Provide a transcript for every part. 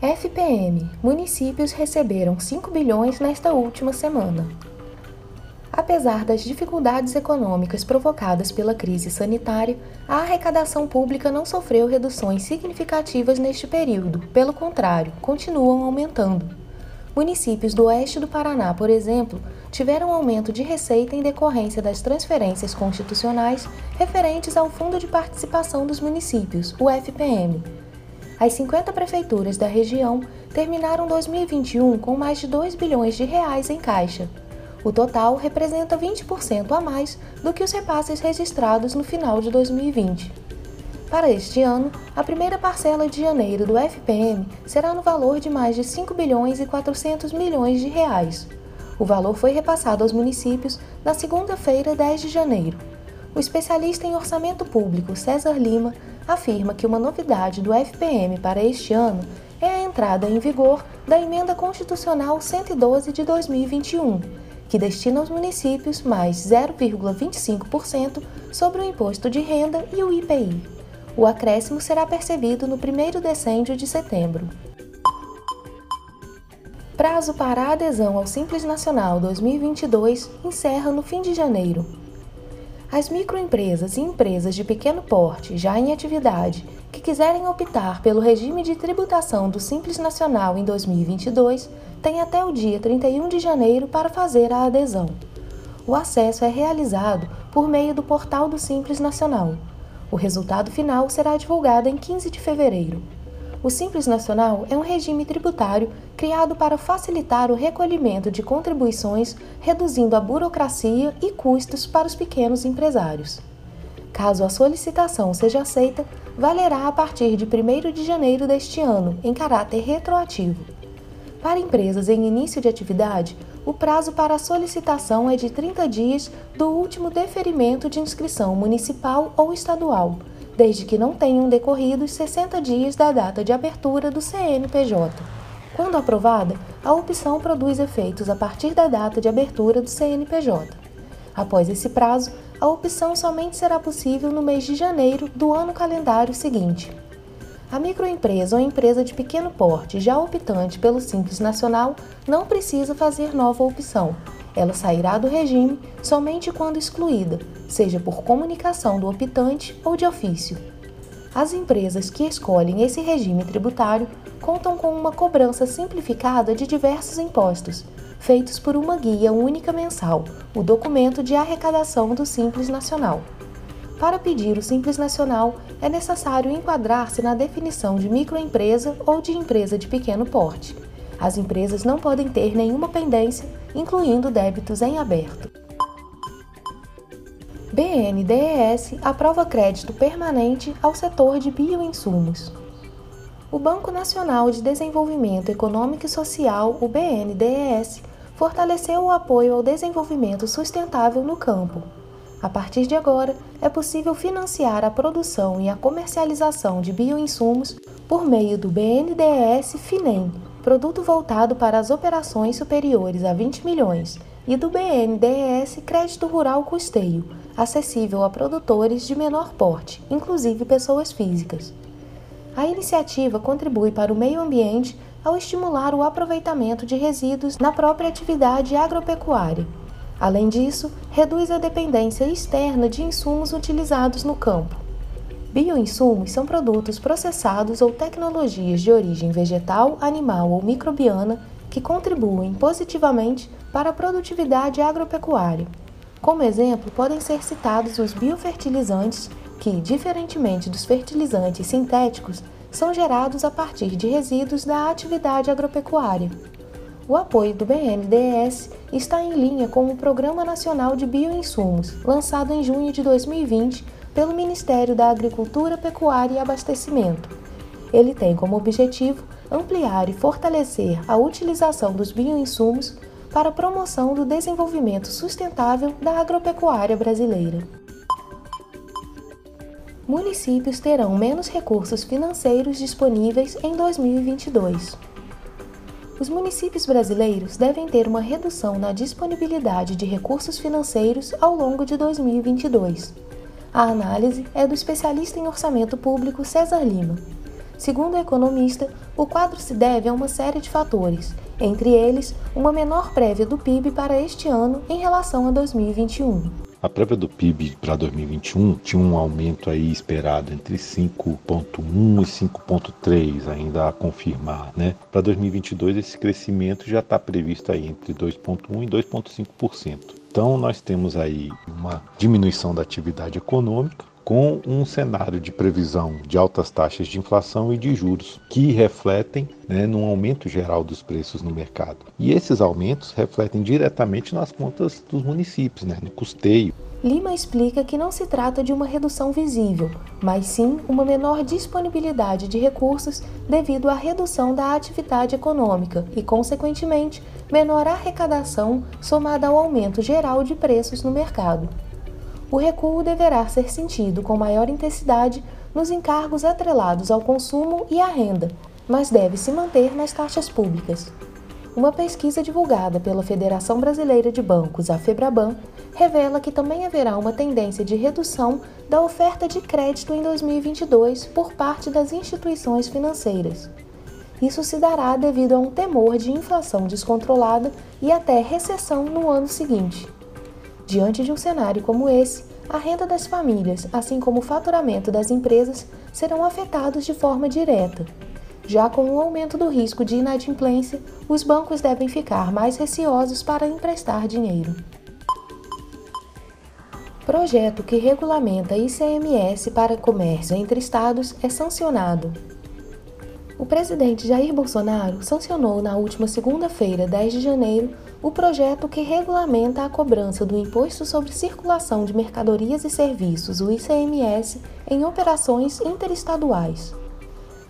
FPM: Municípios receberam 5 bilhões nesta última semana. Apesar das dificuldades econômicas provocadas pela crise sanitária, a arrecadação pública não sofreu reduções significativas neste período, pelo contrário, continuam aumentando. Municípios do oeste do Paraná, por exemplo, tiveram aumento de receita em decorrência das transferências constitucionais referentes ao Fundo de Participação dos Municípios, o FPM as 50 prefeituras da região terminaram 2021 com mais de 2 bilhões de reais em caixa. O total representa 20% a mais do que os repasses registrados no final de 2020. Para este ano, a primeira parcela de janeiro do FPM será no valor de mais de 5 bilhões e 400 milhões de reais. O valor foi repassado aos municípios na segunda-feira, 10 de janeiro. O especialista em orçamento público César Lima afirma que uma novidade do FPM para este ano é a entrada em vigor da Emenda Constitucional 112 de 2021, que destina aos municípios mais 0,25% sobre o imposto de renda e o IPI. O acréscimo será percebido no primeiro decêndio de setembro. Prazo para a adesão ao Simples Nacional 2022 encerra no fim de janeiro. As microempresas e empresas de pequeno porte, já em atividade, que quiserem optar pelo regime de tributação do Simples Nacional em 2022, têm até o dia 31 de janeiro para fazer a adesão. O acesso é realizado por meio do portal do Simples Nacional. O resultado final será divulgado em 15 de fevereiro. O Simples Nacional é um regime tributário criado para facilitar o recolhimento de contribuições, reduzindo a burocracia e custos para os pequenos empresários. Caso a solicitação seja aceita, valerá a partir de 1 de janeiro deste ano, em caráter retroativo. Para empresas em início de atividade, o prazo para a solicitação é de 30 dias do último deferimento de inscrição municipal ou estadual desde que não tenham decorrido os 60 dias da data de abertura do CNPJ. Quando aprovada, a opção produz efeitos a partir da data de abertura do CNPJ. Após esse prazo, a opção somente será possível no mês de janeiro do ano calendário seguinte. A microempresa ou empresa de pequeno porte já optante pelo Simples Nacional não precisa fazer nova opção, ela sairá do regime somente quando excluída, seja por comunicação do optante ou de ofício. As empresas que escolhem esse regime tributário contam com uma cobrança simplificada de diversos impostos, feitos por uma guia única mensal, o documento de arrecadação do Simples Nacional. Para pedir o Simples Nacional, é necessário enquadrar-se na definição de microempresa ou de empresa de pequeno porte. As empresas não podem ter nenhuma pendência, incluindo débitos em aberto. BNDES aprova crédito permanente ao setor de bioinsumos. O Banco Nacional de Desenvolvimento Econômico e Social, o BNDES, fortaleceu o apoio ao desenvolvimento sustentável no campo. A partir de agora, é possível financiar a produção e a comercialização de bioinsumos por meio do BNDES FINEM, produto voltado para as operações superiores a 20 milhões, e do BNDES Crédito Rural Custeio, acessível a produtores de menor porte, inclusive pessoas físicas. A iniciativa contribui para o meio ambiente ao estimular o aproveitamento de resíduos na própria atividade agropecuária. Além disso, reduz a dependência externa de insumos utilizados no campo. Bioinsumos são produtos processados ou tecnologias de origem vegetal, animal ou microbiana que contribuem positivamente para a produtividade agropecuária. Como exemplo, podem ser citados os biofertilizantes, que, diferentemente dos fertilizantes sintéticos, são gerados a partir de resíduos da atividade agropecuária. O apoio do BNDES está em linha com o Programa Nacional de Bioinsumos, lançado em junho de 2020 pelo Ministério da Agricultura, Pecuária e Abastecimento. Ele tem como objetivo ampliar e fortalecer a utilização dos bioinsumos para a promoção do desenvolvimento sustentável da agropecuária brasileira. Municípios terão menos recursos financeiros disponíveis em 2022. Os municípios brasileiros devem ter uma redução na disponibilidade de recursos financeiros ao longo de 2022. A análise é do especialista em orçamento público César Lima. Segundo o economista, o quadro se deve a uma série de fatores, entre eles uma menor prévia do PIB para este ano em relação a 2021. A prévia do PIB para 2021 tinha um aumento aí esperado entre 5,1 e 5,3, ainda a confirmar, né? Para 2022 esse crescimento já está previsto aí entre 2,1 e 2,5%. Então nós temos aí uma diminuição da atividade econômica, com um cenário de previsão de altas taxas de inflação e de juros, que refletem né, num aumento geral dos preços no mercado. E esses aumentos refletem diretamente nas contas dos municípios, né, no custeio. Lima explica que não se trata de uma redução visível, mas sim uma menor disponibilidade de recursos devido à redução da atividade econômica e, consequentemente, menor arrecadação somada ao aumento geral de preços no mercado o recuo deverá ser sentido com maior intensidade nos encargos atrelados ao consumo e à renda, mas deve se manter nas taxas públicas. Uma pesquisa divulgada pela Federação Brasileira de Bancos, a FEBRABAN, revela que também haverá uma tendência de redução da oferta de crédito em 2022 por parte das instituições financeiras. Isso se dará devido a um temor de inflação descontrolada e até recessão no ano seguinte. Diante de um cenário como esse, a renda das famílias, assim como o faturamento das empresas, serão afetados de forma direta. Já com o aumento do risco de inadimplência, os bancos devem ficar mais receosos para emprestar dinheiro. Projeto que regulamenta ICMS para comércio entre estados é sancionado. O presidente Jair Bolsonaro sancionou na última segunda-feira, 10 de janeiro, o projeto que regulamenta a cobrança do Imposto sobre Circulação de Mercadorias e Serviços, o ICMS, em operações interestaduais.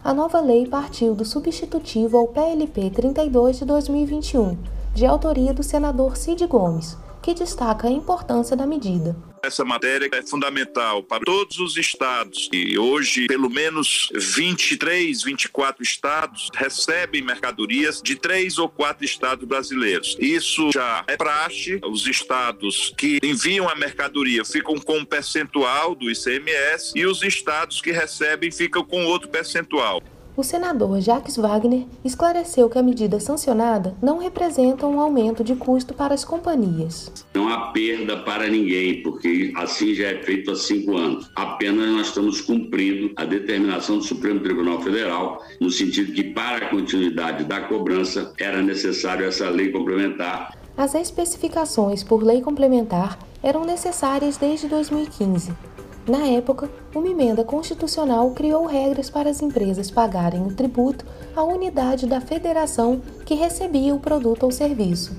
A nova lei partiu do substitutivo ao PLP 32 de 2021, de autoria do senador Cid Gomes, que destaca a importância da medida. Essa matéria é fundamental para todos os estados e hoje pelo menos 23, 24 estados recebem mercadorias de três ou quatro estados brasileiros. Isso já é praxe. Os estados que enviam a mercadoria ficam com um percentual do ICMS e os estados que recebem ficam com outro percentual o senador Jacques Wagner esclareceu que a medida sancionada não representa um aumento de custo para as companhias. Não há perda para ninguém, porque assim já é feito há cinco anos. Apenas nós estamos cumprindo a determinação do Supremo Tribunal Federal, no sentido que, para a continuidade da cobrança, era necessário essa lei complementar. As especificações por lei complementar eram necessárias desde 2015 na época, uma emenda constitucional criou regras para as empresas pagarem o tributo à unidade da federação que recebia o produto ou serviço.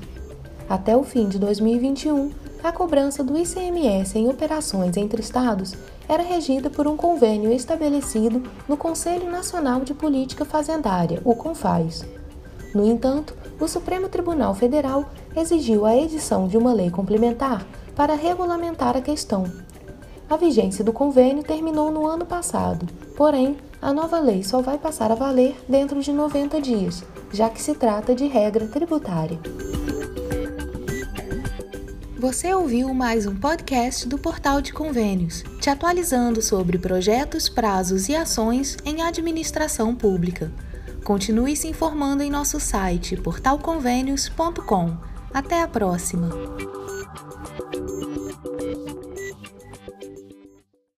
Até o fim de 2021, a cobrança do ICMS em operações entre estados era regida por um convênio estabelecido no Conselho Nacional de Política Fazendária, o CONFAS. No entanto, o Supremo Tribunal Federal exigiu a edição de uma lei complementar para regulamentar a questão. A vigência do convênio terminou no ano passado, porém, a nova lei só vai passar a valer dentro de 90 dias, já que se trata de regra tributária. Você ouviu mais um podcast do Portal de Convênios, te atualizando sobre projetos, prazos e ações em administração pública. Continue se informando em nosso site portalconvênios.com. Até a próxima!